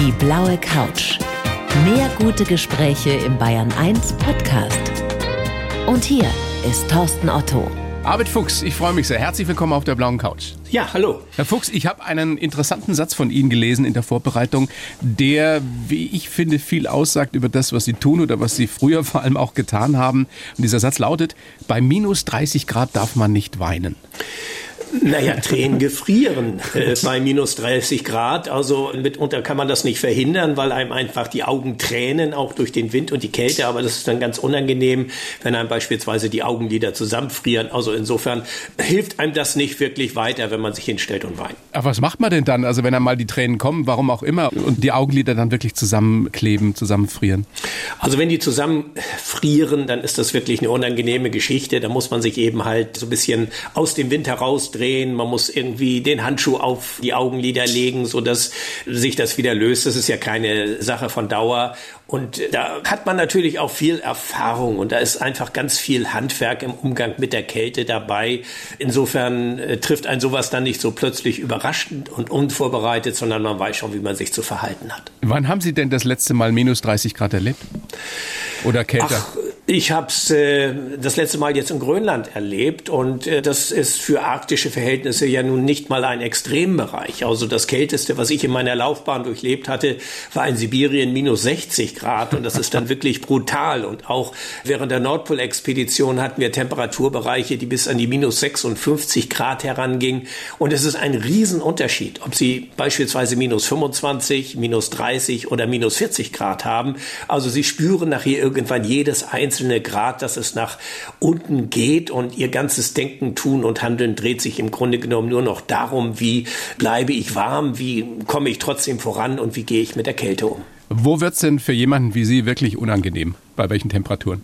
Die blaue Couch. Mehr gute Gespräche im Bayern 1 Podcast. Und hier ist Thorsten Otto. Arvid Fuchs, ich freue mich sehr. Herzlich willkommen auf der blauen Couch. Ja, hallo. Herr Fuchs, ich habe einen interessanten Satz von Ihnen gelesen in der Vorbereitung, der, wie ich finde, viel aussagt über das, was Sie tun oder was Sie früher vor allem auch getan haben. Und dieser Satz lautet, bei minus 30 Grad darf man nicht weinen. Naja, Tränen gefrieren äh, bei minus 30 Grad. Also mitunter kann man das nicht verhindern, weil einem einfach die Augen tränen, auch durch den Wind und die Kälte. Aber das ist dann ganz unangenehm, wenn einem beispielsweise die Augenlider zusammenfrieren. Also insofern hilft einem das nicht wirklich weiter, wenn man sich hinstellt und weint. Aber was macht man denn dann? Also wenn einmal die Tränen kommen, warum auch immer, und die Augenlider dann wirklich zusammenkleben, zusammenfrieren? Also wenn die zusammenfrieren, dann ist das wirklich eine unangenehme Geschichte. Da muss man sich eben halt so ein bisschen aus dem Wind heraus drehen, man muss irgendwie den Handschuh auf die Augenlider legen, so dass sich das wieder löst. Das ist ja keine Sache von Dauer. Und da hat man natürlich auch viel Erfahrung und da ist einfach ganz viel Handwerk im Umgang mit der Kälte dabei. Insofern äh, trifft ein sowas dann nicht so plötzlich überraschend und unvorbereitet, sondern man weiß schon, wie man sich zu verhalten hat. Wann haben Sie denn das letzte Mal minus 30 Grad erlebt? Oder kälter? Ach, ich habe es äh, das letzte Mal jetzt in Grönland erlebt und äh, das ist für arktische Verhältnisse ja nun nicht mal ein Extrembereich. Also das Kälteste, was ich in meiner Laufbahn durchlebt hatte, war in Sibirien minus 60 Grad und das ist dann wirklich brutal. Und auch während der Nordpolexpedition hatten wir Temperaturbereiche, die bis an die minus 56 Grad herangingen. Und es ist ein Riesenunterschied, ob Sie beispielsweise minus 25, minus 30 oder minus 40 Grad haben. Also Sie spüren nachher irgendwann jedes einzelne einzelne Grad, dass es nach unten geht und ihr ganzes Denken, Tun und Handeln dreht sich im Grunde genommen nur noch darum, wie bleibe ich warm, wie komme ich trotzdem voran und wie gehe ich mit der Kälte um. Wo wird es denn für jemanden wie Sie wirklich unangenehm? Bei welchen Temperaturen?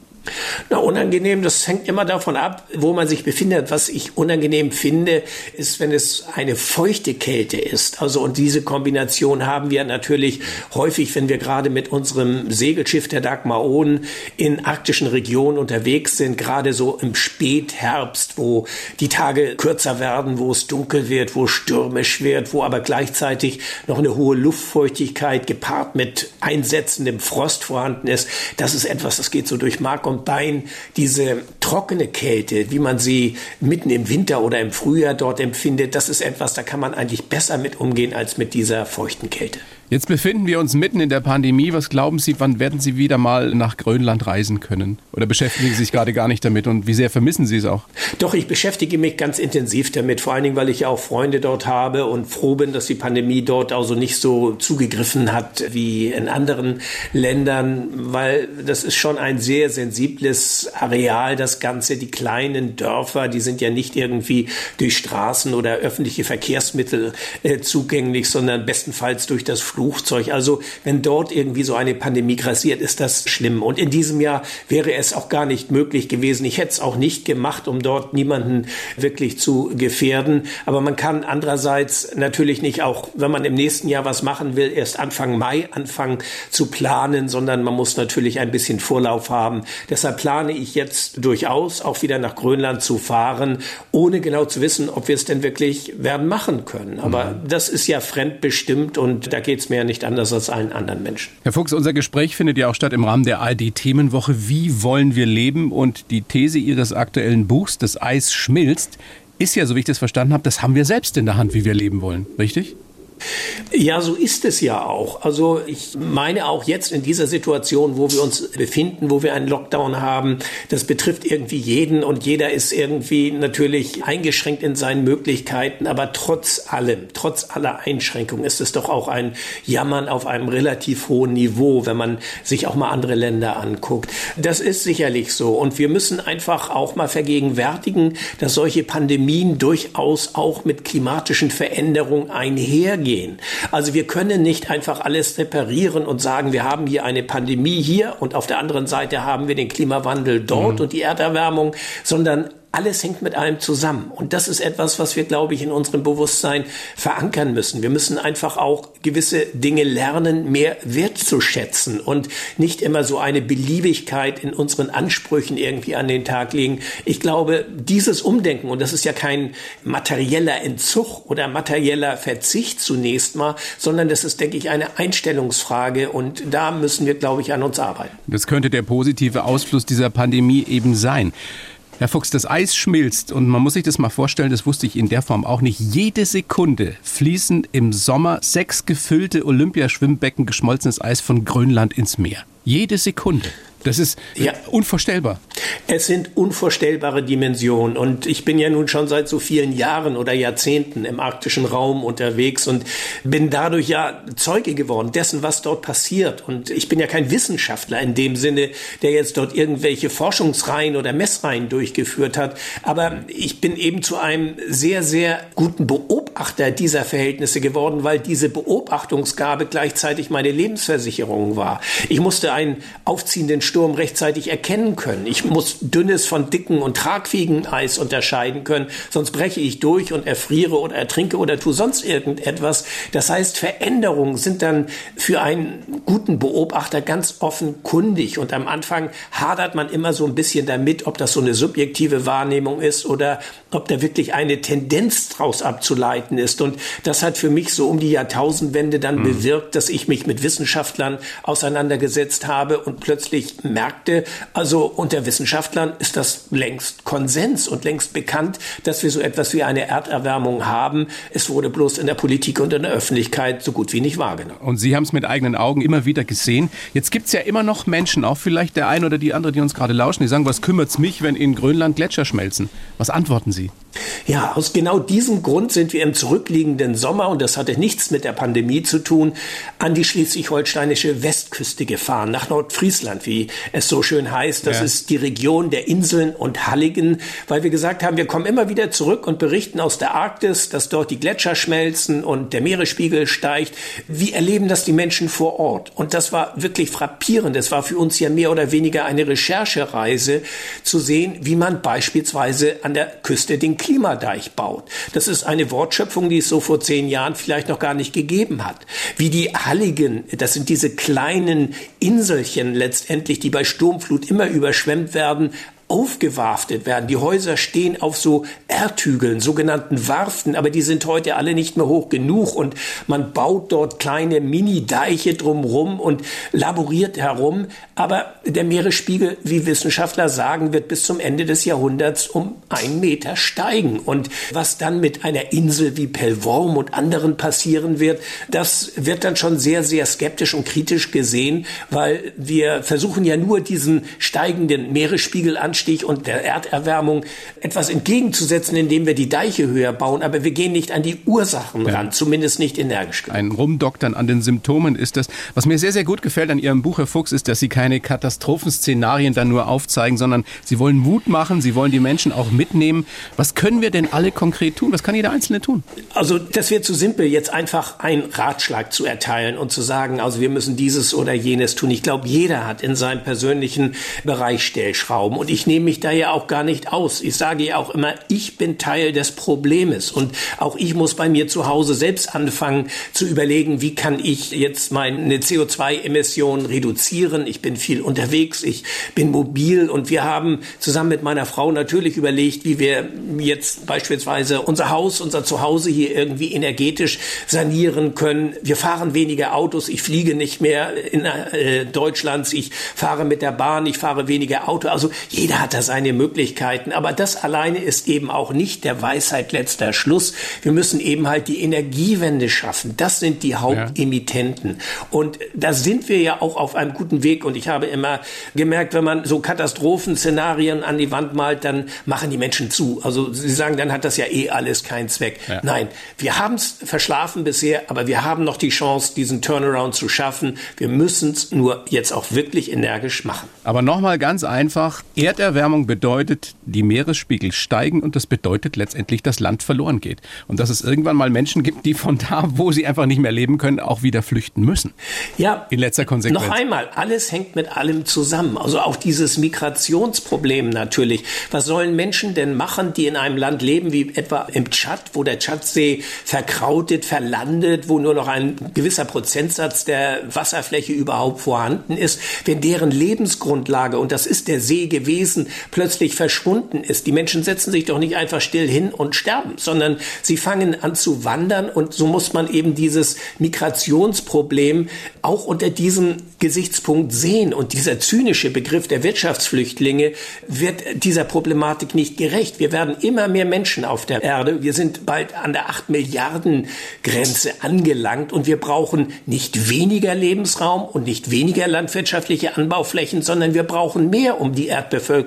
Na, unangenehm, das hängt immer davon ab, wo man sich befindet. Was ich unangenehm finde, ist, wenn es eine feuchte Kälte ist. Also, und diese Kombination haben wir natürlich häufig, wenn wir gerade mit unserem Segelschiff der Dagmar Ohn in arktischen Regionen unterwegs sind, gerade so im Spätherbst, wo die Tage kürzer werden, wo es dunkel wird, wo stürmisch wird, wo aber gleichzeitig noch eine hohe Luftfeuchtigkeit gepaart mit einsetzendem Frost vorhanden ist. Das ist etwas, das geht so durch Mark und und Bein diese trockene Kälte, wie man sie mitten im Winter oder im Frühjahr dort empfindet, das ist etwas, da kann man eigentlich besser mit umgehen als mit dieser feuchten Kälte. Jetzt befinden wir uns mitten in der Pandemie. Was glauben Sie, wann werden Sie wieder mal nach Grönland reisen können? Oder beschäftigen Sie sich gerade gar nicht damit? Und wie sehr vermissen Sie es auch? Doch, ich beschäftige mich ganz intensiv damit. Vor allen Dingen, weil ich ja auch Freunde dort habe und froh bin, dass die Pandemie dort also nicht so zugegriffen hat wie in anderen Ländern, weil das ist schon ein sehr sensibles Areal, das Ganze. Die kleinen Dörfer, die sind ja nicht irgendwie durch Straßen oder öffentliche Verkehrsmittel äh, zugänglich, sondern bestenfalls durch das Flugzeug. Also wenn dort irgendwie so eine Pandemie grassiert, ist das schlimm. Und in diesem Jahr wäre es auch gar nicht möglich gewesen. Ich hätte es auch nicht gemacht, um dort niemanden wirklich zu gefährden. Aber man kann andererseits natürlich nicht auch, wenn man im nächsten Jahr was machen will, erst Anfang Mai anfangen zu planen, sondern man muss natürlich ein bisschen Vorlauf haben. Deshalb plane ich jetzt durchaus auch wieder nach Grönland zu fahren, ohne genau zu wissen, ob wir es denn wirklich werden machen können. Aber mhm. das ist ja fremdbestimmt und da geht es mir ja nicht anders als allen anderen Menschen. Herr Fuchs, unser Gespräch findet ja auch statt im Rahmen der ARD-Themenwoche. Wie wollen wir leben? Und die These Ihres aktuellen Buchs, das Eis schmilzt, ist ja, so wie ich das verstanden habe, das haben wir selbst in der Hand, wie wir leben wollen. Richtig? Ja, so ist es ja auch. Also ich meine auch jetzt in dieser Situation, wo wir uns befinden, wo wir einen Lockdown haben, das betrifft irgendwie jeden und jeder ist irgendwie natürlich eingeschränkt in seinen Möglichkeiten, aber trotz allem, trotz aller Einschränkungen ist es doch auch ein Jammern auf einem relativ hohen Niveau, wenn man sich auch mal andere Länder anguckt. Das ist sicherlich so und wir müssen einfach auch mal vergegenwärtigen, dass solche Pandemien durchaus auch mit klimatischen Veränderungen einhergehen gehen. Also wir können nicht einfach alles reparieren und sagen, wir haben hier eine Pandemie hier und auf der anderen Seite haben wir den Klimawandel dort mhm. und die Erderwärmung, sondern alles hängt mit allem zusammen. Und das ist etwas, was wir, glaube ich, in unserem Bewusstsein verankern müssen. Wir müssen einfach auch gewisse Dinge lernen, mehr wertzuschätzen und nicht immer so eine Beliebigkeit in unseren Ansprüchen irgendwie an den Tag legen. Ich glaube, dieses Umdenken, und das ist ja kein materieller Entzug oder materieller Verzicht zunächst mal, sondern das ist, denke ich, eine Einstellungsfrage und da müssen wir, glaube ich, an uns arbeiten. Das könnte der positive Ausfluss dieser Pandemie eben sein. Herr Fuchs, das Eis schmilzt und man muss sich das mal vorstellen, das wusste ich in der Form auch nicht. Jede Sekunde fließen im Sommer sechs gefüllte Olympiaschwimmbecken geschmolzenes Eis von Grönland ins Meer. Jede Sekunde. Das ist ja. unvorstellbar. Es sind unvorstellbare Dimensionen. Und ich bin ja nun schon seit so vielen Jahren oder Jahrzehnten im arktischen Raum unterwegs und bin dadurch ja Zeuge geworden dessen, was dort passiert. Und ich bin ja kein Wissenschaftler in dem Sinne, der jetzt dort irgendwelche Forschungsreihen oder Messreihen durchgeführt hat. Aber ich bin eben zu einem sehr, sehr guten Beobachter dieser Verhältnisse geworden, weil diese Beobachtungsgabe gleichzeitig meine Lebensversicherung war. Ich musste einen aufziehenden Sturm rechtzeitig erkennen können. Ich muss dünnes von dicken und tragfähigen Eis unterscheiden können, sonst breche ich durch und erfriere oder ertrinke oder tue sonst irgendetwas. Das heißt, Veränderungen sind dann für einen guten Beobachter ganz offenkundig und am Anfang hadert man immer so ein bisschen damit, ob das so eine subjektive Wahrnehmung ist oder ob da wirklich eine Tendenz draus abzuleiten ist. Und das hat für mich so um die Jahrtausendwende dann mhm. bewirkt, dass ich mich mit Wissenschaftlern auseinandergesetzt habe und plötzlich Märkte. Also unter Wissenschaftlern ist das längst Konsens und längst bekannt, dass wir so etwas wie eine Erderwärmung haben. Es wurde bloß in der Politik und in der Öffentlichkeit so gut wie nicht wahrgenommen. Und Sie haben es mit eigenen Augen immer wieder gesehen. Jetzt gibt es ja immer noch Menschen, auch vielleicht der eine oder die andere, die uns gerade lauschen, die sagen, was kümmert es mich, wenn in Grönland Gletscher schmelzen? Was antworten Sie? Ja, aus genau diesem Grund sind wir im zurückliegenden Sommer, und das hatte nichts mit der Pandemie zu tun, an die schleswig-holsteinische Westküste gefahren, nach Nordfriesland, wie es so schön heißt. Das ja. ist die Region der Inseln und Halligen, weil wir gesagt haben, wir kommen immer wieder zurück und berichten aus der Arktis, dass dort die Gletscher schmelzen und der Meeresspiegel steigt. Wie erleben das die Menschen vor Ort? Und das war wirklich frappierend. Es war für uns ja mehr oder weniger eine Recherchereise zu sehen, wie man beispielsweise an der Küste den Klimadeich baut. Das ist eine Wortschöpfung, die es so vor zehn Jahren vielleicht noch gar nicht gegeben hat. Wie die Halligen, das sind diese kleinen Inselchen letztendlich, die bei Sturmflut immer überschwemmt werden, aufgewarftet werden. Die Häuser stehen auf so Erdhügeln, sogenannten Warften, aber die sind heute alle nicht mehr hoch genug und man baut dort kleine Mini-Deiche drumrum und laboriert herum. Aber der Meeresspiegel, wie Wissenschaftler sagen, wird bis zum Ende des Jahrhunderts um einen Meter steigen. Und was dann mit einer Insel wie Pellworm und anderen passieren wird, das wird dann schon sehr, sehr skeptisch und kritisch gesehen, weil wir versuchen ja nur diesen steigenden Meeresspiegel an Anstieg und der Erderwärmung etwas entgegenzusetzen, indem wir die Deiche höher bauen. Aber wir gehen nicht an die Ursachen ja. ran, zumindest nicht energisch genug. Ein Rumdoktern an den Symptomen ist das. Was mir sehr, sehr gut gefällt an Ihrem Buch, Herr Fuchs, ist, dass Sie keine Katastrophenszenarien dann nur aufzeigen, sondern Sie wollen Mut machen, Sie wollen die Menschen auch mitnehmen. Was können wir denn alle konkret tun? Was kann jeder Einzelne tun? Also das wäre zu simpel, jetzt einfach einen Ratschlag zu erteilen und zu sagen, also wir müssen dieses oder jenes tun. Ich glaube, jeder hat in seinem persönlichen Bereich Stellschrauben. Und ich ich nehme mich da ja auch gar nicht aus. Ich sage ja auch immer, ich bin Teil des Problems und auch ich muss bei mir zu Hause selbst anfangen zu überlegen, wie kann ich jetzt meine CO2-Emissionen reduzieren. Ich bin viel unterwegs, ich bin mobil und wir haben zusammen mit meiner Frau natürlich überlegt, wie wir jetzt beispielsweise unser Haus, unser Zuhause hier irgendwie energetisch sanieren können. Wir fahren weniger Autos, ich fliege nicht mehr in äh, Deutschlands, ich fahre mit der Bahn, ich fahre weniger Auto. Also jeder jeder hat da seine Möglichkeiten, aber das alleine ist eben auch nicht der Weisheit letzter Schluss. Wir müssen eben halt die Energiewende schaffen. Das sind die Hauptemittenten. Ja. Und da sind wir ja auch auf einem guten Weg. Und ich habe immer gemerkt, wenn man so Katastrophenszenarien an die Wand malt, dann machen die Menschen zu. Also sie sagen, dann hat das ja eh alles keinen Zweck. Ja. Nein, wir haben es verschlafen bisher, aber wir haben noch die Chance, diesen Turnaround zu schaffen. Wir müssen es nur jetzt auch wirklich energisch machen. Aber nochmal ganz einfach, Erder Erderwärmung bedeutet, die Meeresspiegel steigen und das bedeutet letztendlich, dass Land verloren geht. Und dass es irgendwann mal Menschen gibt, die von da, wo sie einfach nicht mehr leben können, auch wieder flüchten müssen. Ja. In letzter Konsequenz. Noch einmal, alles hängt mit allem zusammen. Also auch dieses Migrationsproblem natürlich. Was sollen Menschen denn machen, die in einem Land leben, wie etwa im Tschad, wo der Tschadsee verkrautet, verlandet, wo nur noch ein gewisser Prozentsatz der Wasserfläche überhaupt vorhanden ist, wenn deren Lebensgrundlage, und das ist der See gewesen, plötzlich verschwunden ist. Die Menschen setzen sich doch nicht einfach still hin und sterben, sondern sie fangen an zu wandern und so muss man eben dieses Migrationsproblem auch unter diesem Gesichtspunkt sehen. Und dieser zynische Begriff der Wirtschaftsflüchtlinge wird dieser Problematik nicht gerecht. Wir werden immer mehr Menschen auf der Erde. Wir sind bald an der 8 Milliarden Grenze angelangt und wir brauchen nicht weniger Lebensraum und nicht weniger landwirtschaftliche Anbauflächen, sondern wir brauchen mehr, um die Erdbevölkerung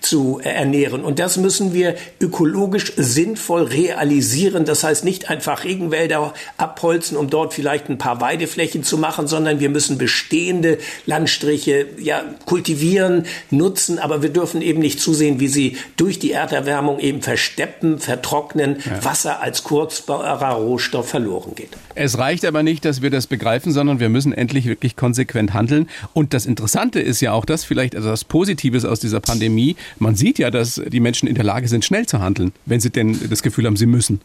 zu ernähren. Und das müssen wir ökologisch sinnvoll realisieren. Das heißt nicht einfach Regenwälder abholzen, um dort vielleicht ein paar Weideflächen zu machen, sondern wir müssen bestehende Landstriche ja, kultivieren, nutzen, aber wir dürfen eben nicht zusehen, wie sie durch die Erderwärmung eben versteppen, vertrocknen, ja. Wasser als kurzbarer Rohstoff verloren geht. Es reicht aber nicht, dass wir das begreifen, sondern wir müssen endlich wirklich konsequent handeln. Und das Interessante ist ja auch das, vielleicht etwas Positives aus dieser Pandemie. Man sieht ja, dass die Menschen in der Lage sind, schnell zu handeln, wenn sie denn das Gefühl haben, sie müssen.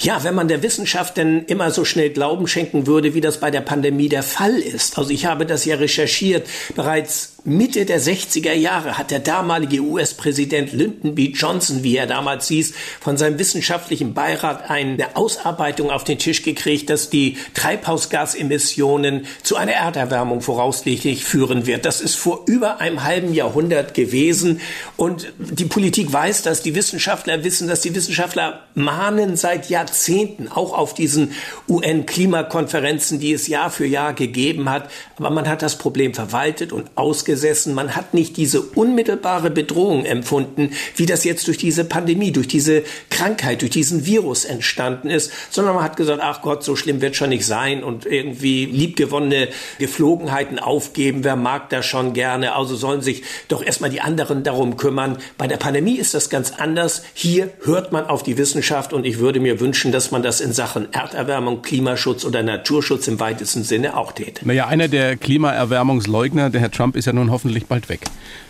Ja, wenn man der Wissenschaft denn immer so schnell Glauben schenken würde, wie das bei der Pandemie der Fall ist. Also ich habe das ja recherchiert. Bereits Mitte der 60er Jahre hat der damalige US-Präsident Lyndon B. Johnson, wie er damals hieß, von seinem wissenschaftlichen Beirat eine Ausarbeitung auf den Tisch gekriegt, dass die Treibhausgasemissionen zu einer Erderwärmung voraussichtlich führen wird. Das ist vor über einem halben Jahrhundert gewesen und die Politik weiß das, die Wissenschaftler wissen das, die Wissenschaftler mahnen seit Jahrzehnten auch auf diesen UN-Klimakonferenzen, die es Jahr für Jahr gegeben hat, aber man hat das Problem verwaltet und ausgesetzt gesessen. Man hat nicht diese unmittelbare Bedrohung empfunden, wie das jetzt durch diese Pandemie, durch diese Krankheit, durch diesen Virus entstanden ist, sondern man hat gesagt, ach Gott, so schlimm wird schon nicht sein und irgendwie liebgewonnene Geflogenheiten aufgeben. Wer mag das schon gerne? Also sollen sich doch erstmal die anderen darum kümmern. Bei der Pandemie ist das ganz anders. Hier hört man auf die Wissenschaft und ich würde mir wünschen, dass man das in Sachen Erderwärmung, Klimaschutz oder Naturschutz im weitesten Sinne auch täte. Naja, einer der Klimaerwärmungsleugner, der Herr Trump, ist ja nun hoffentlich bald weg.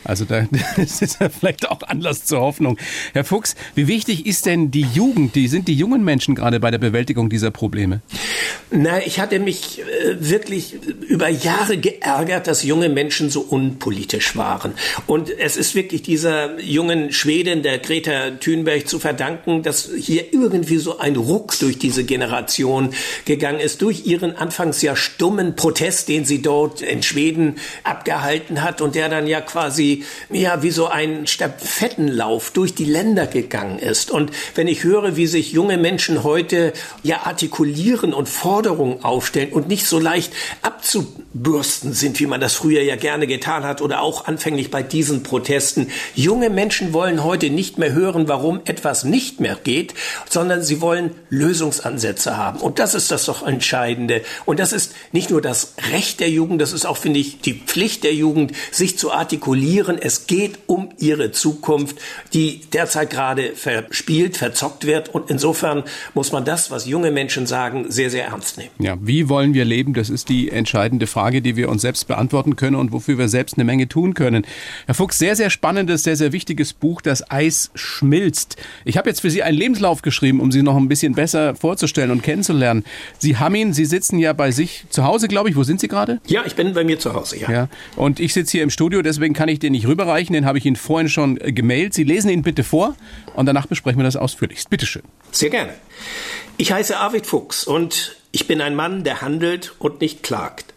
Also da ist ja vielleicht auch Anlass zur Hoffnung. Herr Fuchs, wie wichtig ist denn die Jugend, die sind die jungen Menschen gerade bei der Bewältigung dieser Probleme? Na, ich hatte mich äh, wirklich über Jahre geärgert, dass junge Menschen so unpolitisch waren. Und es ist wirklich dieser jungen Schwedin, der Greta Thunberg, zu verdanken, dass hier irgendwie so ein Ruck durch diese Generation gegangen ist, durch ihren anfangs ja stummen Protest, den sie dort in Schweden abgehalten hat und der dann ja quasi ja wie so ein Stafettenlauf durch die Länder gegangen ist. Und wenn ich höre, wie sich junge Menschen heute ja artikulieren und Forderungen aufstellen und nicht so leicht abzubürsten sind, wie man das früher ja gerne getan hat oder auch anfänglich bei diesen Protesten. Junge Menschen wollen heute nicht mehr hören, warum etwas nicht mehr geht, sondern sie wollen Lösungsansätze haben. Und das ist das doch Entscheidende. Und das ist nicht nur das Recht der Jugend, das ist auch, finde ich, die Pflicht der Jugend, sich zu artikulieren. Es geht um ihre Zukunft, die derzeit gerade verspielt, verzockt wird. Und insofern muss man das, was junge Menschen sagen, sehr, sehr ernst ernst nehmen. Ja, wie wollen wir leben? Das ist die entscheidende Frage, die wir uns selbst beantworten können und wofür wir selbst eine Menge tun können. Herr Fuchs, sehr, sehr spannendes, sehr, sehr wichtiges Buch, Das Eis schmilzt. Ich habe jetzt für Sie einen Lebenslauf geschrieben, um Sie noch ein bisschen besser vorzustellen und kennenzulernen. Sie haben ihn, Sie sitzen ja bei sich zu Hause, glaube ich. Wo sind Sie gerade? Ja, ich bin bei mir zu Hause, ja. ja. Und ich sitze hier im Studio, deswegen kann ich den nicht rüberreichen. Den habe ich Ihnen vorhin schon äh, gemailt. Sie lesen ihn bitte vor und danach besprechen wir das ausführlichst. Bitte schön. Sehr gerne. Ich heiße Arvid Fuchs und ich bin ein Mann, der handelt und nicht klagt.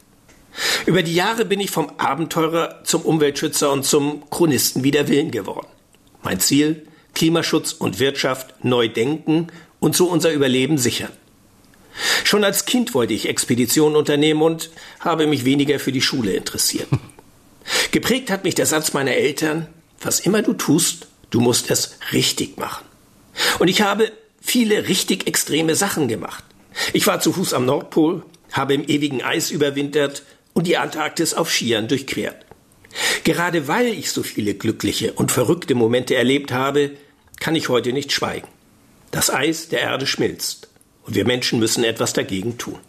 Über die Jahre bin ich vom Abenteurer zum Umweltschützer und zum Chronisten wider Willen geworden. Mein Ziel, Klimaschutz und Wirtschaft neu denken und so unser Überleben sichern. Schon als Kind wollte ich Expeditionen unternehmen und habe mich weniger für die Schule interessiert. Geprägt hat mich der Satz meiner Eltern, was immer du tust, du musst es richtig machen. Und ich habe viele richtig extreme Sachen gemacht. Ich war zu Fuß am Nordpol, habe im ewigen Eis überwintert und die Antarktis auf Skiern durchquert. Gerade weil ich so viele glückliche und verrückte Momente erlebt habe, kann ich heute nicht schweigen. Das Eis der Erde schmilzt und wir Menschen müssen etwas dagegen tun.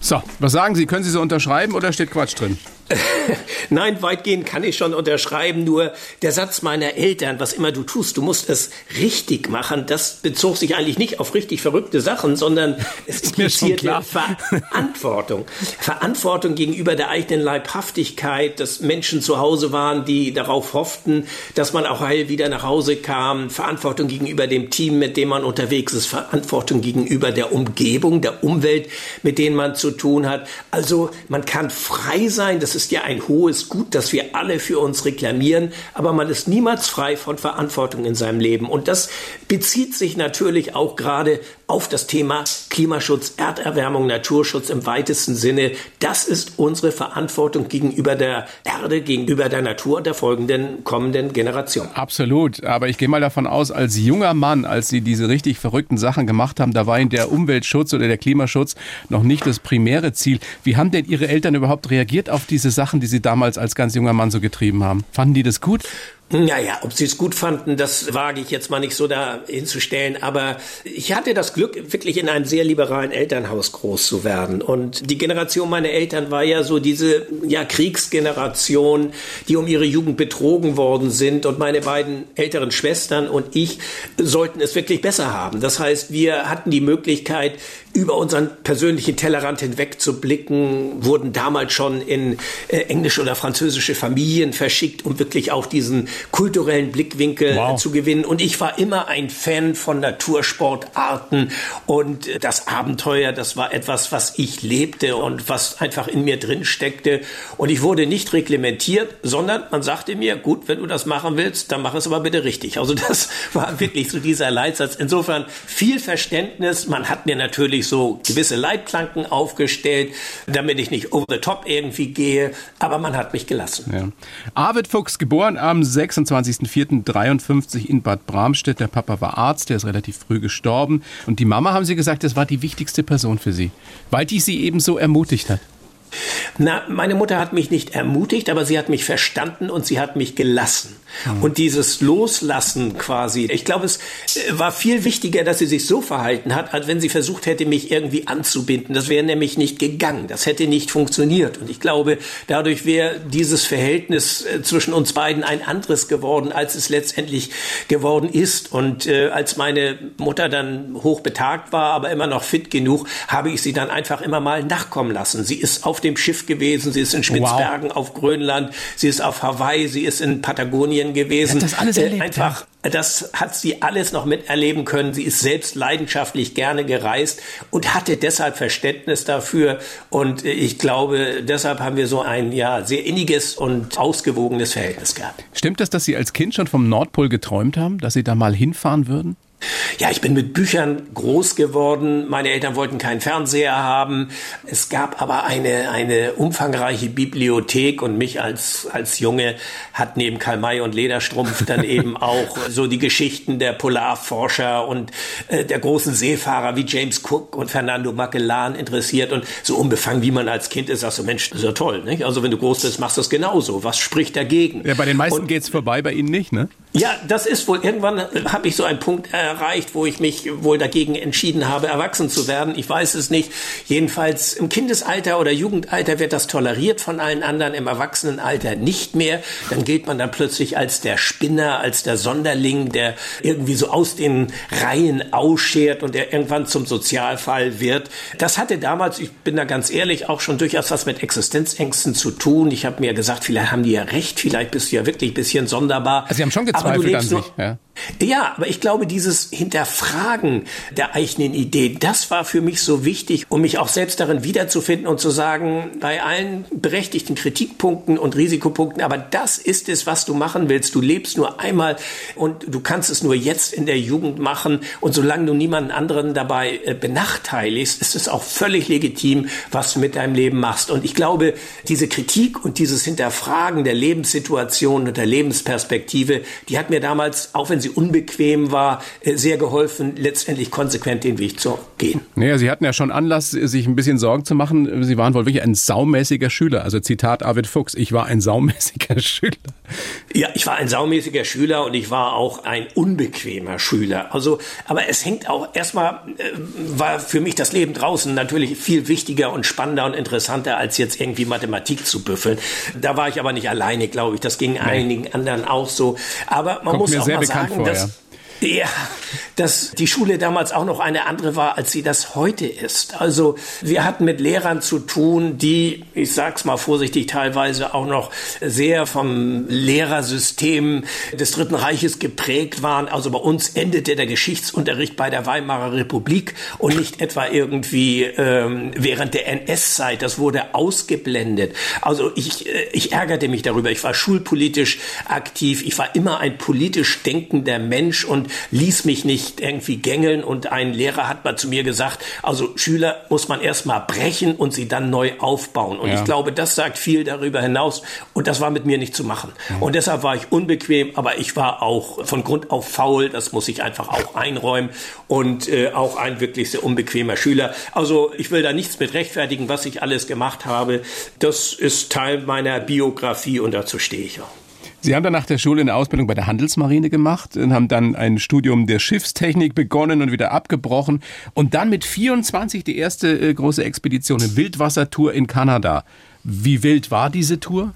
So, was sagen Sie? Können Sie so unterschreiben oder steht Quatsch drin? Nein, weitgehend kann ich schon unterschreiben, nur der Satz meiner Eltern, was immer du tust, du musst es richtig machen, das bezog sich eigentlich nicht auf richtig verrückte Sachen, sondern es implizierte Verantwortung. Verantwortung gegenüber der eigenen Leibhaftigkeit, dass Menschen zu Hause waren, die darauf hofften, dass man auch heil wieder nach Hause kam, Verantwortung gegenüber dem Team, mit dem man unterwegs ist, Verantwortung gegenüber der Umgebung, der Umwelt, mit denen man zu tun hat. Also man kann frei sein, das ist ja ein hohes Gut, das wir alle für uns reklamieren, aber man ist niemals frei von Verantwortung in seinem Leben. Und das bezieht sich natürlich auch gerade auf das Thema Klimaschutz, Erderwärmung, Naturschutz im weitesten Sinne. Das ist unsere Verantwortung gegenüber der Erde, gegenüber der Natur der folgenden kommenden Generation. Absolut. Aber ich gehe mal davon aus, als junger Mann, als Sie diese richtig verrückten Sachen gemacht haben, da war Ihnen der Umweltschutz oder der Klimaschutz noch nicht das primäre Ziel. Wie haben denn Ihre Eltern überhaupt reagiert auf diese Sachen, die Sie damals als ganz junger Mann so getrieben haben? Fanden die das gut? Naja, ob sie es gut fanden, das wage ich jetzt mal nicht so da hinzustellen. Aber ich hatte das Glück, wirklich in einem sehr liberalen Elternhaus groß zu werden. Und die Generation meiner Eltern war ja so diese ja, Kriegsgeneration, die um ihre Jugend betrogen worden sind. Und meine beiden älteren Schwestern und ich sollten es wirklich besser haben. Das heißt, wir hatten die Möglichkeit, über unseren persönlichen Tellerrand hinweg zu blicken, wurden damals schon in äh, englische oder französische Familien verschickt, um wirklich auch diesen kulturellen Blickwinkel wow. zu gewinnen. Und ich war immer ein Fan von Natursportarten und das Abenteuer, das war etwas, was ich lebte und was einfach in mir drin steckte. Und ich wurde nicht reglementiert, sondern man sagte mir, gut, wenn du das machen willst, dann mach es aber bitte richtig. Also das war wirklich so dieser Leitsatz. Insofern viel Verständnis. Man hat mir natürlich so gewisse Leitplanken aufgestellt, damit ich nicht over the top irgendwie gehe, aber man hat mich gelassen. Ja. Arvid Fuchs, geboren am 6. 26.04.53 in Bad Bramstedt. Der Papa war Arzt, der ist relativ früh gestorben. Und die Mama, haben Sie gesagt, das war die wichtigste Person für Sie, weil die Sie eben so ermutigt hat. Na, meine Mutter hat mich nicht ermutigt, aber sie hat mich verstanden und sie hat mich gelassen. Mhm. Und dieses Loslassen quasi, ich glaube, es äh, war viel wichtiger, dass sie sich so verhalten hat, als wenn sie versucht hätte, mich irgendwie anzubinden. Das wäre nämlich nicht gegangen. Das hätte nicht funktioniert. Und ich glaube, dadurch wäre dieses Verhältnis äh, zwischen uns beiden ein anderes geworden, als es letztendlich geworden ist. Und äh, als meine Mutter dann hochbetagt war, aber immer noch fit genug, habe ich sie dann einfach immer mal nachkommen lassen. Sie ist auf dem Schiff gewesen, sie ist in Spitzbergen wow. auf Grönland, sie ist auf Hawaii, sie ist in Patagonien gewesen. Das alles erlebt, einfach, ja. das hat sie alles noch miterleben können. Sie ist selbst leidenschaftlich gerne gereist und hatte deshalb Verständnis dafür. Und ich glaube, deshalb haben wir so ein ja sehr inniges und ausgewogenes Verhältnis gehabt. Stimmt das, dass Sie als Kind schon vom Nordpol geträumt haben, dass Sie da mal hinfahren würden? Ja, ich bin mit Büchern groß geworden. Meine Eltern wollten keinen Fernseher haben. Es gab aber eine, eine umfangreiche Bibliothek und mich als, als Junge hat neben Karl May und Lederstrumpf dann eben auch so die Geschichten der Polarforscher und äh, der großen Seefahrer wie James Cook und Fernando Magellan interessiert und so unbefangen wie man als Kind ist, sagst du, Mensch, das ist ja toll, nicht? Also wenn du groß bist, machst du das genauso. Was spricht dagegen? Ja, bei den meisten und, geht's vorbei, bei Ihnen nicht, ne? Ja, das ist wohl, irgendwann habe ich so einen Punkt erreicht, wo ich mich wohl dagegen entschieden habe, erwachsen zu werden. Ich weiß es nicht. Jedenfalls im Kindesalter oder Jugendalter wird das toleriert von allen anderen, im Erwachsenenalter nicht mehr. Dann gilt man dann plötzlich als der Spinner, als der Sonderling, der irgendwie so aus den Reihen ausschert und der irgendwann zum Sozialfall wird. Das hatte damals, ich bin da ganz ehrlich, auch schon durchaus was mit Existenzängsten zu tun. Ich habe mir gesagt, vielleicht haben die ja recht, vielleicht bist du ja wirklich ein bisschen sonderbar. Also Sie haben schon gezweifelt an sich. Ja. Ja, aber ich glaube, dieses Hinterfragen der eigenen Idee, das war für mich so wichtig, um mich auch selbst darin wiederzufinden und zu sagen, bei allen berechtigten Kritikpunkten und Risikopunkten, aber das ist es, was du machen willst. Du lebst nur einmal und du kannst es nur jetzt in der Jugend machen. Und solange du niemanden anderen dabei äh, benachteiligst, ist es auch völlig legitim, was du mit deinem Leben machst. Und ich glaube, diese Kritik und dieses Hinterfragen der Lebenssituation und der Lebensperspektive, die hat mir damals, auch wenn sie sie unbequem war, äh, sehr geholfen, letztendlich konsequent den Weg zu gehen. Naja, Sie hatten ja schon Anlass, sich ein bisschen Sorgen zu machen. Sie waren wohl wirklich ein saumäßiger Schüler. Also Zitat Arvid Fuchs, ich war ein saumäßiger Schüler. Ja, ich war ein saumäßiger Schüler und ich war auch ein unbequemer Schüler. Also, aber es hängt auch erstmal, äh, war für mich das Leben draußen natürlich viel wichtiger und spannender und interessanter als jetzt irgendwie Mathematik zu büffeln. Da war ich aber nicht alleine, glaube ich. Das ging nee. einigen anderen auch so. Aber man Kommt muss auch mal sagen, vor, dass ja. Ja, dass die Schule damals auch noch eine andere war, als sie das heute ist. Also wir hatten mit Lehrern zu tun, die, ich sag's mal vorsichtig, teilweise auch noch sehr vom Lehrersystem des Dritten Reiches geprägt waren. Also bei uns endete der Geschichtsunterricht bei der Weimarer Republik und nicht etwa irgendwie ähm, während der NS-Zeit. Das wurde ausgeblendet. Also ich, äh, ich ärgerte mich darüber. Ich war schulpolitisch aktiv. Ich war immer ein politisch denkender Mensch und ließ mich nicht irgendwie gängeln. Und ein Lehrer hat mal zu mir gesagt, also Schüler muss man erstmal brechen und sie dann neu aufbauen. Und ja. ich glaube, das sagt viel darüber hinaus. Und das war mit mir nicht zu machen. Mhm. Und deshalb war ich unbequem, aber ich war auch von Grund auf faul. Das muss ich einfach auch einräumen. Und äh, auch ein wirklich sehr unbequemer Schüler. Also ich will da nichts mit rechtfertigen, was ich alles gemacht habe. Das ist Teil meiner Biografie und dazu stehe ich auch. Sie haben dann nach der Schule eine Ausbildung bei der Handelsmarine gemacht und haben dann ein Studium der Schiffstechnik begonnen und wieder abgebrochen und dann mit 24 die erste äh, große Expedition, eine Wildwassertour in Kanada. Wie wild war diese Tour?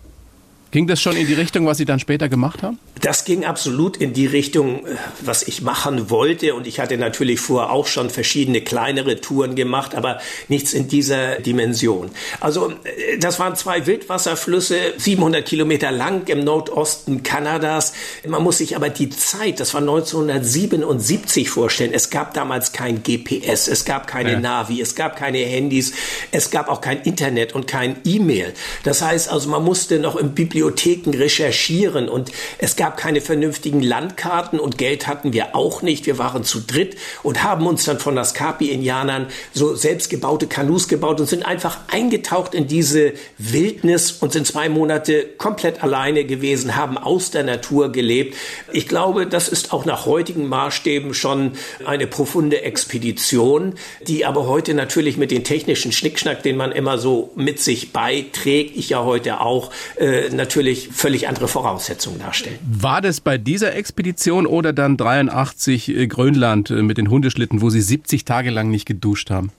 Ging das schon in die Richtung, was Sie dann später gemacht haben? Das ging absolut in die Richtung, äh, was ich machen wollte. Und ich hatte natürlich vorher auch schon verschiedene kleinere Touren gemacht, aber nichts in dieser Dimension. Also äh, das waren zwei Wildwasserflüsse, 700 Kilometer lang im Nordosten Kanadas. Man muss sich aber die Zeit, das war 1977 vorstellen. Es gab damals kein GPS, es gab keine ja. Navi, es gab keine Handys, es gab auch kein Internet und kein E-Mail. Das heißt also, man musste noch im Bibliothek Bibliotheken recherchieren und es gab keine vernünftigen Landkarten und Geld hatten wir auch nicht. Wir waren zu dritt und haben uns dann von Naskapi-Indianern so selbstgebaute Kanus gebaut und sind einfach eingetaucht in diese Wildnis und sind zwei Monate komplett alleine gewesen, haben aus der Natur gelebt. Ich glaube, das ist auch nach heutigen Maßstäben schon eine profunde Expedition, die aber heute natürlich mit den technischen Schnickschnack, den man immer so mit sich beiträgt, ich ja heute auch, äh, natürlich natürlich völlig andere Voraussetzungen darstellen. War das bei dieser Expedition oder dann 83 äh, Grönland äh, mit den Hundeschlitten, wo Sie 70 Tage lang nicht geduscht haben?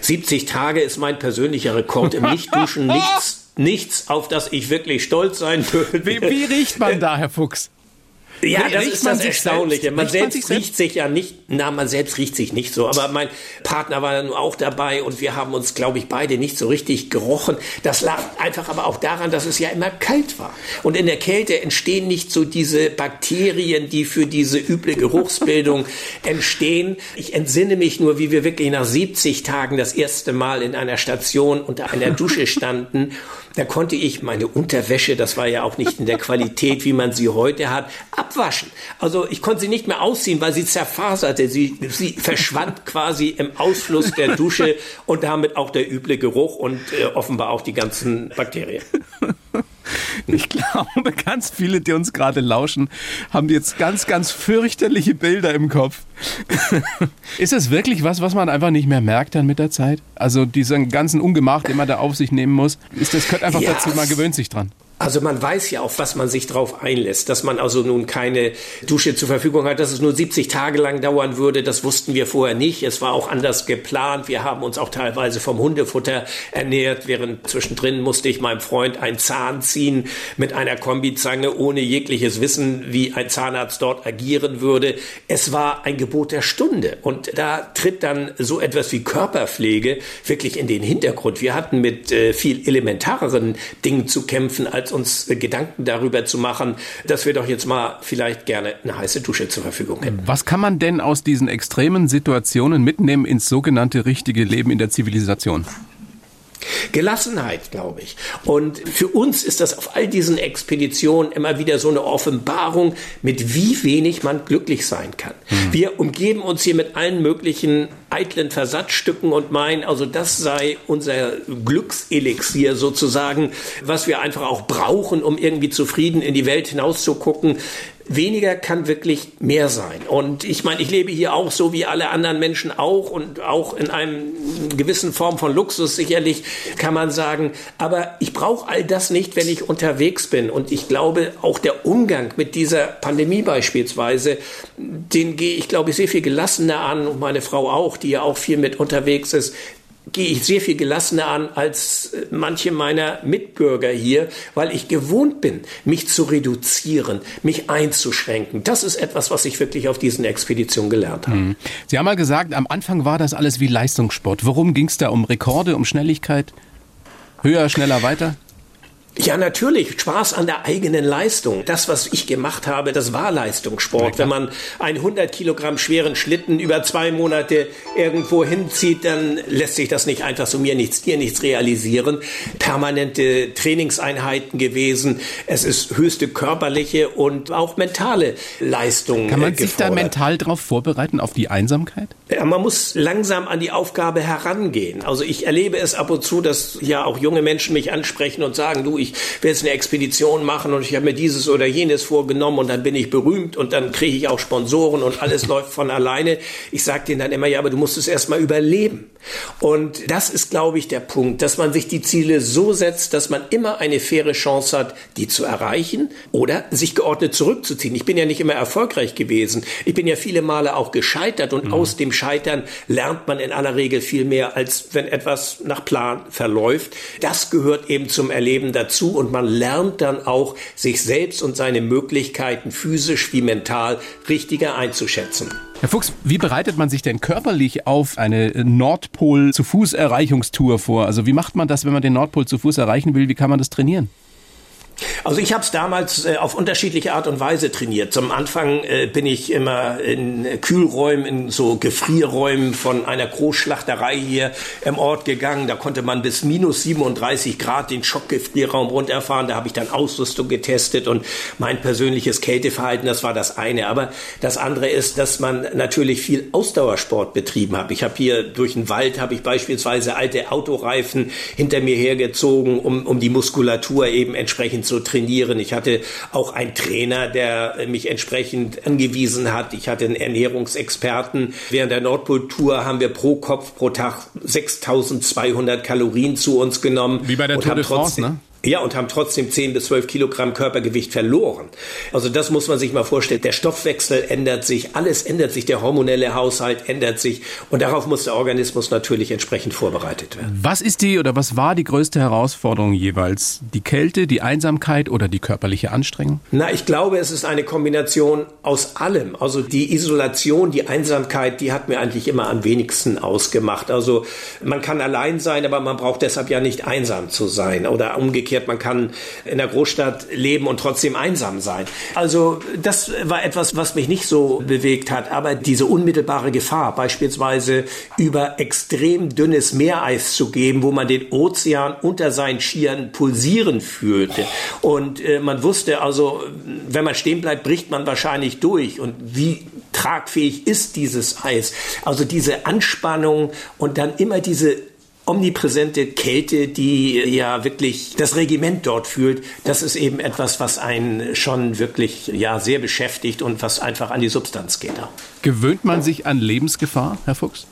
70 Tage ist mein persönlicher Rekord im Nichtduschen. Nichts, nichts, auf das ich wirklich stolz sein würde. Wie, wie riecht man da, Herr Fuchs? Ja, das ist das Erstaunliche. Man selbst, man selbst riecht sich ja nicht, na, man selbst riecht sich nicht so, aber mein Partner war dann auch dabei und wir haben uns, glaube ich, beide nicht so richtig gerochen. Das lag einfach aber auch daran, dass es ja immer kalt war. Und in der Kälte entstehen nicht so diese Bakterien, die für diese üble Geruchsbildung entstehen. Ich entsinne mich nur, wie wir wirklich nach 70 Tagen das erste Mal in einer Station unter einer Dusche standen da konnte ich meine Unterwäsche, das war ja auch nicht in der Qualität, wie man sie heute hat, abwaschen. Also ich konnte sie nicht mehr ausziehen, weil sie zerfaserte. Sie, sie verschwand quasi im Ausfluss der Dusche und damit auch der üble Geruch und äh, offenbar auch die ganzen Bakterien. Ich glaube, ganz viele, die uns gerade lauschen, haben jetzt ganz, ganz fürchterliche Bilder im Kopf. Ist es wirklich was, was man einfach nicht mehr merkt dann mit der Zeit? Also diesen ganzen Ungemach, den man da auf sich nehmen muss, ist das gehört einfach ja, dazu, man gewöhnt sich dran. Also man weiß ja, auf was man sich drauf einlässt, dass man also nun keine Dusche zur Verfügung hat, dass es nur 70 Tage lang dauern würde, das wussten wir vorher nicht. Es war auch anders geplant. Wir haben uns auch teilweise vom Hundefutter ernährt, während zwischendrin musste ich meinem Freund einen Zahn ziehen mit einer Kombizange, ohne jegliches Wissen, wie ein Zahnarzt dort agieren würde. Es war ein Gebot der Stunde und da tritt dann so etwas wie Körperpflege wirklich in den Hintergrund. Wir hatten mit äh, viel elementareren Dingen zu kämpfen als uns Gedanken darüber zu machen, dass wir doch jetzt mal vielleicht gerne eine heiße Dusche zur Verfügung hätten. Was kann man denn aus diesen extremen Situationen mitnehmen ins sogenannte richtige Leben in der Zivilisation? Gelassenheit, glaube ich. Und für uns ist das auf all diesen Expeditionen immer wieder so eine Offenbarung, mit wie wenig man glücklich sein kann. Mhm. Wir umgeben uns hier mit allen möglichen eitlen Versatzstücken und meinen, also das sei unser Glückselixier sozusagen, was wir einfach auch brauchen, um irgendwie zufrieden in die Welt hinauszugucken weniger kann wirklich mehr sein. Und ich meine, ich lebe hier auch so wie alle anderen Menschen auch und auch in einem gewissen Form von Luxus sicherlich kann man sagen. Aber ich brauche all das nicht, wenn ich unterwegs bin. Und ich glaube, auch der Umgang mit dieser Pandemie beispielsweise, den gehe ich, glaube ich, sehr viel gelassener an und meine Frau auch, die ja auch viel mit unterwegs ist gehe ich sehr viel gelassener an als äh, manche meiner Mitbürger hier, weil ich gewohnt bin, mich zu reduzieren, mich einzuschränken. Das ist etwas, was ich wirklich auf diesen Expeditionen gelernt habe. Hm. Sie haben mal gesagt, am Anfang war das alles wie Leistungssport. Worum ging es da? Um Rekorde, um Schnelligkeit? Höher, schneller, weiter? Ja, natürlich. Spaß an der eigenen Leistung. Das, was ich gemacht habe, das war Leistungssport. Wenn man einen 100 Kilogramm schweren Schlitten über zwei Monate irgendwo hinzieht, dann lässt sich das nicht einfach so mir nichts, dir nichts realisieren. Permanente Trainingseinheiten gewesen. Es ist höchste körperliche und auch mentale Leistung. Kann man sich da mental darauf vorbereiten, auf die Einsamkeit? Ja, man muss langsam an die Aufgabe herangehen. Also ich erlebe es ab und zu, dass ja auch junge Menschen mich ansprechen und sagen, du, ich will jetzt eine Expedition machen und ich habe mir dieses oder jenes vorgenommen und dann bin ich berühmt und dann kriege ich auch Sponsoren und alles läuft von alleine. Ich sage denen dann immer, ja, aber du musst es erstmal überleben. Und das ist, glaube ich, der Punkt, dass man sich die Ziele so setzt, dass man immer eine faire Chance hat, die zu erreichen oder sich geordnet zurückzuziehen. Ich bin ja nicht immer erfolgreich gewesen. Ich bin ja viele Male auch gescheitert und mhm. aus dem Scheitern lernt man in aller Regel viel mehr, als wenn etwas nach Plan verläuft. Das gehört eben zum Erleben dazu und man lernt dann auch, sich selbst und seine Möglichkeiten physisch wie mental richtiger einzuschätzen. Herr Fuchs, wie bereitet man sich denn körperlich auf eine Nordpol-zu-Fuß-Erreichungstour vor? Also wie macht man das, wenn man den Nordpol zu Fuß erreichen will? Wie kann man das trainieren? Also ich habe es damals äh, auf unterschiedliche Art und Weise trainiert. Zum Anfang äh, bin ich immer in Kühlräumen, in so Gefrierräumen von einer Großschlachterei hier im Ort gegangen. Da konnte man bis minus 37 Grad den Schockgefrierraum runterfahren. Da habe ich dann Ausrüstung getestet und mein persönliches Kälteverhalten, das war das eine. Aber das andere ist, dass man natürlich viel Ausdauersport betrieben hat. Ich habe hier durch den Wald, habe ich beispielsweise alte Autoreifen hinter mir hergezogen, um, um die Muskulatur eben entsprechend zu trainieren. Ich hatte auch einen Trainer, der mich entsprechend angewiesen hat. Ich hatte einen Ernährungsexperten. Während der Nordpol-Tour haben wir pro Kopf pro Tag 6200 Kalorien zu uns genommen. Wie bei der Tour de France, ne? Ja, und haben trotzdem 10 bis 12 Kilogramm Körpergewicht verloren. Also das muss man sich mal vorstellen. Der Stoffwechsel ändert sich, alles ändert sich, der hormonelle Haushalt ändert sich und darauf muss der Organismus natürlich entsprechend vorbereitet werden. Was ist die oder was war die größte Herausforderung jeweils? Die Kälte, die Einsamkeit oder die körperliche Anstrengung? Na, ich glaube, es ist eine Kombination aus allem. Also die Isolation, die Einsamkeit, die hat mir eigentlich immer am wenigsten ausgemacht. Also man kann allein sein, aber man braucht deshalb ja nicht einsam zu sein oder umgekehrt umgekehrt, man kann in der Großstadt leben und trotzdem einsam sein. Also das war etwas, was mich nicht so bewegt hat, aber diese unmittelbare Gefahr, beispielsweise über extrem dünnes Meereis zu gehen, wo man den Ozean unter seinen Skiern pulsieren fühlte. Und äh, man wusste also, wenn man stehen bleibt, bricht man wahrscheinlich durch. Und wie tragfähig ist dieses Eis? Also diese Anspannung und dann immer diese omnipräsente Kälte, die ja wirklich das Regiment dort fühlt, das ist eben etwas, was einen schon wirklich ja sehr beschäftigt und was einfach an die Substanz geht. Gewöhnt man sich an Lebensgefahr, Herr Fuchs?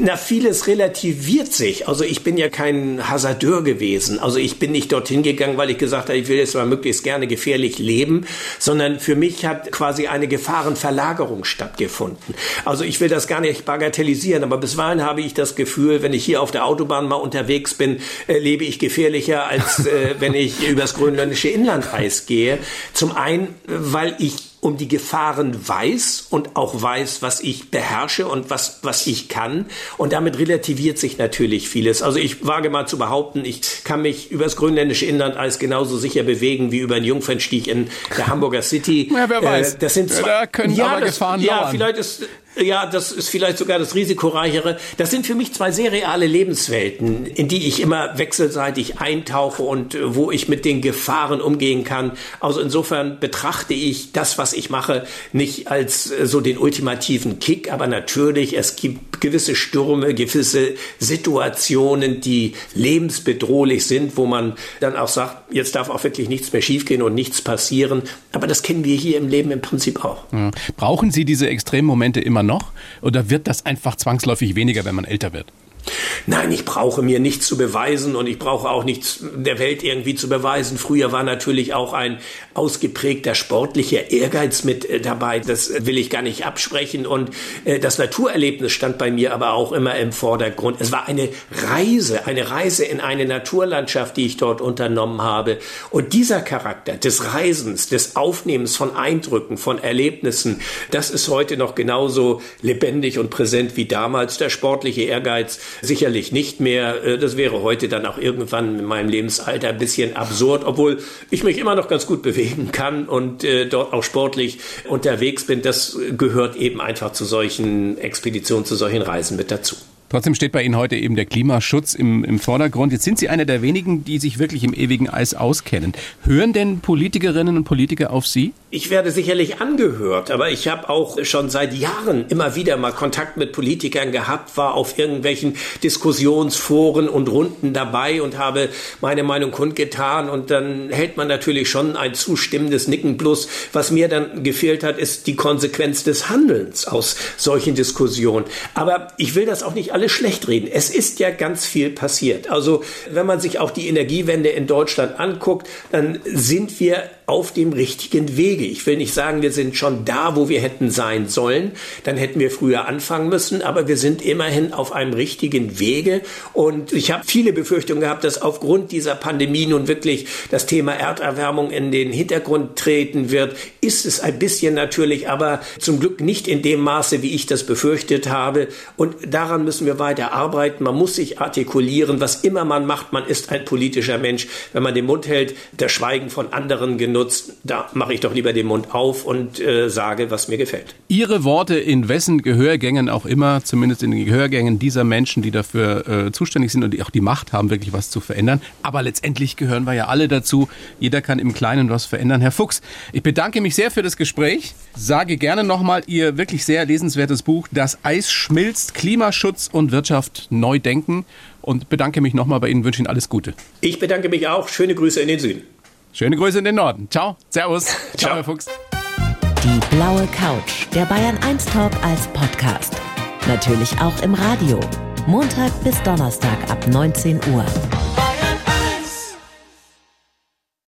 Na, vieles relativiert sich. Also ich bin ja kein Hasardeur gewesen. Also ich bin nicht dorthin gegangen, weil ich gesagt habe, ich will jetzt mal möglichst gerne gefährlich leben, sondern für mich hat quasi eine Gefahrenverlagerung stattgefunden. Also ich will das gar nicht bagatellisieren, aber bisweilen habe ich das Gefühl, wenn ich hier auf der Autobahn mal unterwegs bin, äh, lebe ich gefährlicher, als äh, wenn ich übers grönländische Inlandeis gehe. Zum einen, weil ich um die Gefahren weiß und auch weiß, was ich beherrsche und was, was ich kann. Und damit relativiert sich natürlich vieles. Also ich wage mal zu behaupten, ich kann mich übers grönländische Inland als genauso sicher bewegen wie über einen Jungfernstieg in der Hamburger City. Ja, wer weiß. Äh, das sind zwei, da können ja, aber das, Gefahren Ja, lauern. vielleicht ist ja, das ist vielleicht sogar das risikoreichere. Das sind für mich zwei sehr reale Lebenswelten, in die ich immer wechselseitig eintauche und äh, wo ich mit den Gefahren umgehen kann. Also insofern betrachte ich das, was ich mache, nicht als äh, so den ultimativen Kick, aber natürlich, es gibt gewisse Stürme, gewisse Situationen, die lebensbedrohlich sind, wo man dann auch sagt, jetzt darf auch wirklich nichts mehr schiefgehen und nichts passieren. Aber das kennen wir hier im Leben im Prinzip auch. Brauchen Sie diese Extremmomente immer noch oder wird das einfach zwangsläufig weniger, wenn man älter wird? Nein, ich brauche mir nichts zu beweisen und ich brauche auch nichts der Welt irgendwie zu beweisen. Früher war natürlich auch ein ausgeprägter sportlicher Ehrgeiz mit äh, dabei. Das will ich gar nicht absprechen. Und äh, das Naturerlebnis stand bei mir aber auch immer im Vordergrund. Es war eine Reise, eine Reise in eine Naturlandschaft, die ich dort unternommen habe. Und dieser Charakter des Reisens, des Aufnehmens von Eindrücken, von Erlebnissen, das ist heute noch genauso lebendig und präsent wie damals. Der sportliche Ehrgeiz sicherlich nicht mehr. Äh, das wäre heute dann auch irgendwann in meinem Lebensalter ein bisschen absurd, obwohl ich mich immer noch ganz gut bewegen kann und äh, dort auch sportlich unterwegs bin. Das gehört eben einfach zu solchen Expeditionen, zu solchen Reisen mit dazu. Trotzdem steht bei Ihnen heute eben der Klimaschutz im, im Vordergrund. Jetzt sind Sie einer der wenigen, die sich wirklich im ewigen Eis auskennen. Hören denn Politikerinnen und Politiker auf Sie? Ich werde sicherlich angehört, aber ich habe auch schon seit Jahren immer wieder mal Kontakt mit Politikern gehabt, war auf irgendwelchen Diskussionsforen und Runden dabei und habe meine Meinung kundgetan und dann hält man natürlich schon ein zustimmendes Nicken. Plus, was mir dann gefehlt hat, ist die Konsequenz des Handelns aus solchen Diskussionen. Aber ich will das auch nicht alles schlecht reden. Es ist ja ganz viel passiert. Also wenn man sich auch die Energiewende in Deutschland anguckt, dann sind wir auf dem richtigen Wege. Ich will nicht sagen, wir sind schon da, wo wir hätten sein sollen. Dann hätten wir früher anfangen müssen, aber wir sind immerhin auf einem richtigen Wege. Und ich habe viele Befürchtungen gehabt, dass aufgrund dieser Pandemie nun wirklich das Thema Erderwärmung in den Hintergrund treten wird. Ist es ein bisschen natürlich, aber zum Glück nicht in dem Maße, wie ich das befürchtet habe. Und daran müssen wir weiter arbeiten. Man muss sich artikulieren. Was immer man macht, man ist ein politischer Mensch. Wenn man den Mund hält, das Schweigen von anderen genutzt da mache ich doch lieber den Mund auf und äh, sage, was mir gefällt. Ihre Worte in wessen Gehörgängen auch immer, zumindest in den Gehörgängen dieser Menschen, die dafür äh, zuständig sind und die auch die Macht haben, wirklich was zu verändern. Aber letztendlich gehören wir ja alle dazu. Jeder kann im Kleinen was verändern. Herr Fuchs, ich bedanke mich sehr für das Gespräch. Sage gerne nochmal Ihr wirklich sehr lesenswertes Buch Das Eis schmilzt, Klimaschutz und Wirtschaft neu denken und bedanke mich nochmal bei Ihnen, wünsche Ihnen alles Gute. Ich bedanke mich auch. Schöne Grüße in den Süden. Schöne Grüße in den Norden. Ciao. Servus. Ciao, Herr Fuchs. Die blaue Couch, der Bayern 1 Talk als Podcast. Natürlich auch im Radio. Montag bis Donnerstag ab 19 Uhr.